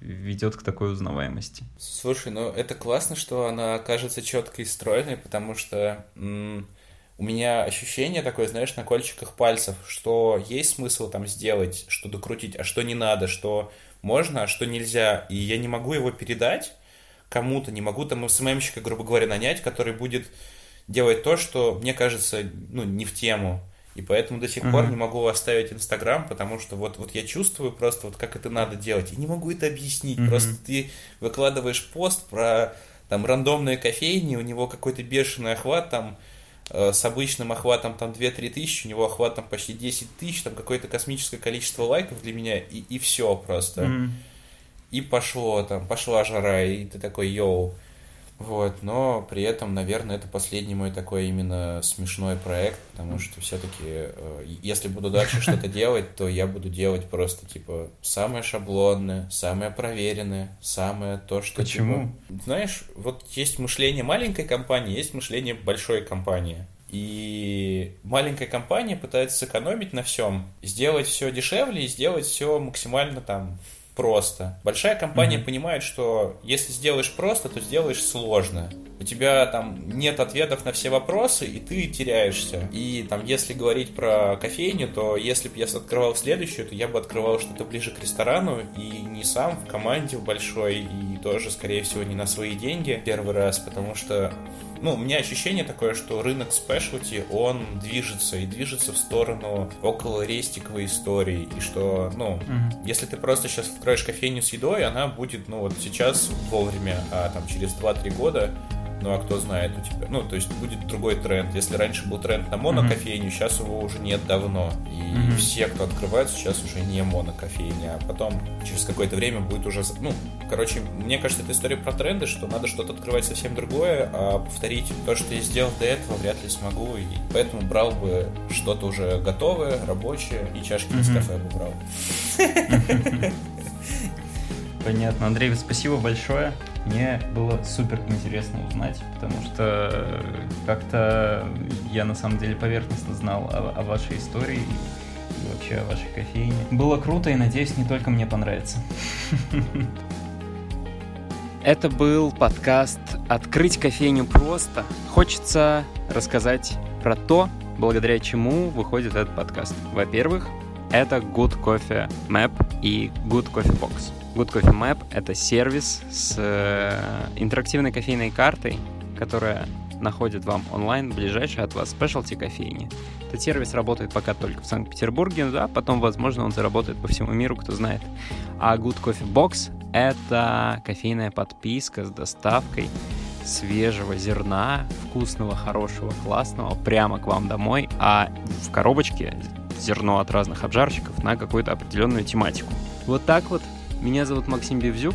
ведет к такой узнаваемости. Слушай, ну это классно, что она окажется четкой и стройной, потому что м- у меня ощущение такое, знаешь, на кольчиках пальцев, что есть смысл там сделать, что докрутить, а что не надо, что можно, а что нельзя. И я не могу его передать кому-то, не могу там СММщика, грубо говоря, нанять, который будет делать то, что мне кажется, ну, не в тему. И поэтому до сих uh-huh. пор не могу оставить Инстаграм, потому что вот, вот я чувствую просто, вот как это надо делать. И не могу это объяснить. Uh-huh. Просто ты выкладываешь пост про там рандомные кофейни, у него какой-то бешеный охват там э, с обычным охватом там 2-3 тысячи, у него охват там почти 10 тысяч, там какое-то космическое количество лайков для меня, и, и все просто. Uh-huh. И пошло там, пошла жара, и ты такой, йоу. Вот, но при этом, наверное, это последний мой такой именно смешной проект, потому что все-таки, э, если буду дальше что-то делать, то я буду делать просто, типа, самое шаблонное, самое проверенное, самое то, что... Почему? Типа, знаешь, вот есть мышление маленькой компании, есть мышление большой компании. И маленькая компания пытается сэкономить на всем, сделать все дешевле и сделать все максимально там просто. Большая компания mm-hmm. понимает, что если сделаешь просто, то сделаешь сложно. У тебя там нет ответов на все вопросы, и ты теряешься. И там, если говорить про кофейню, то если бы я открывал следующую, то я бы открывал что-то ближе к ресторану, и не сам в команде в большой, и тоже, скорее всего, не на свои деньги первый раз, потому что ну, у меня ощущение такое, что рынок спешлти, он движется и движется в сторону около рестиковой истории, и что, ну, mm-hmm. если ты просто сейчас откроешь кофейню с едой, она будет, ну, вот сейчас вовремя, а там через 2-3 года ну а кто знает у тебя. Ну, то есть будет другой тренд. Если раньше был тренд на монокофейню, mm-hmm. сейчас его уже нет давно. И mm-hmm. все, кто открывает, сейчас уже не монокофейня, а потом через какое-то время будет уже... Ну, короче, мне кажется, это история про тренды, что надо что-то открывать совсем другое, а повторить то, что я сделал до этого, вряд ли смогу. И поэтому брал бы что-то уже готовое, рабочее, и чашки mm-hmm. из кафе бы брал. Понятно. Андрей, спасибо большое. Мне было супер интересно узнать, потому что как-то я на самом деле поверхностно знал о, о вашей истории и вообще о вашей кофейне. Было круто и надеюсь, не только мне понравится. Это был подкаст «Открыть кофейню просто». Хочется рассказать про то, благодаря чему выходит этот подкаст. Во-первых, это Good Coffee Map и Good Coffee Box. Good Coffee Map — это сервис с э, интерактивной кофейной картой, которая находит вам онлайн ближайший от вас спешлти кофейни. Этот сервис работает пока только в Санкт-Петербурге, да, потом, возможно, он заработает по всему миру, кто знает. А Good Coffee Box — это кофейная подписка с доставкой свежего зерна, вкусного, хорошего, классного, прямо к вам домой, а в коробочке зерно от разных обжарщиков на какую-то определенную тематику. Вот так вот. Меня зовут Максим Бевзюк.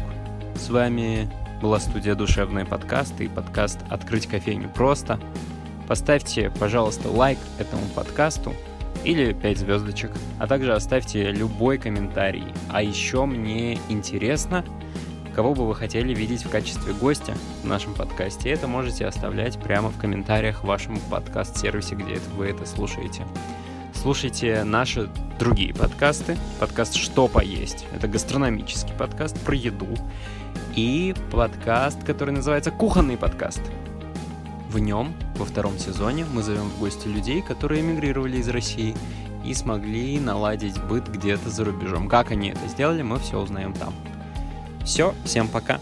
С вами была студия «Душевные подкасты» и подкаст «Открыть кофейню просто». Поставьте, пожалуйста, лайк этому подкасту или 5 звездочек, а также оставьте любой комментарий. А еще мне интересно, кого бы вы хотели видеть в качестве гостя в нашем подкасте. Это можете оставлять прямо в комментариях в вашем подкаст-сервисе, где вы это слушаете. Слушайте наши другие подкасты. Подкаст «Что поесть?» Это гастрономический подкаст про еду. И подкаст, который называется «Кухонный подкаст». В нем, во втором сезоне, мы зовем в гости людей, которые эмигрировали из России и смогли наладить быт где-то за рубежом. Как они это сделали, мы все узнаем там. Все, всем пока.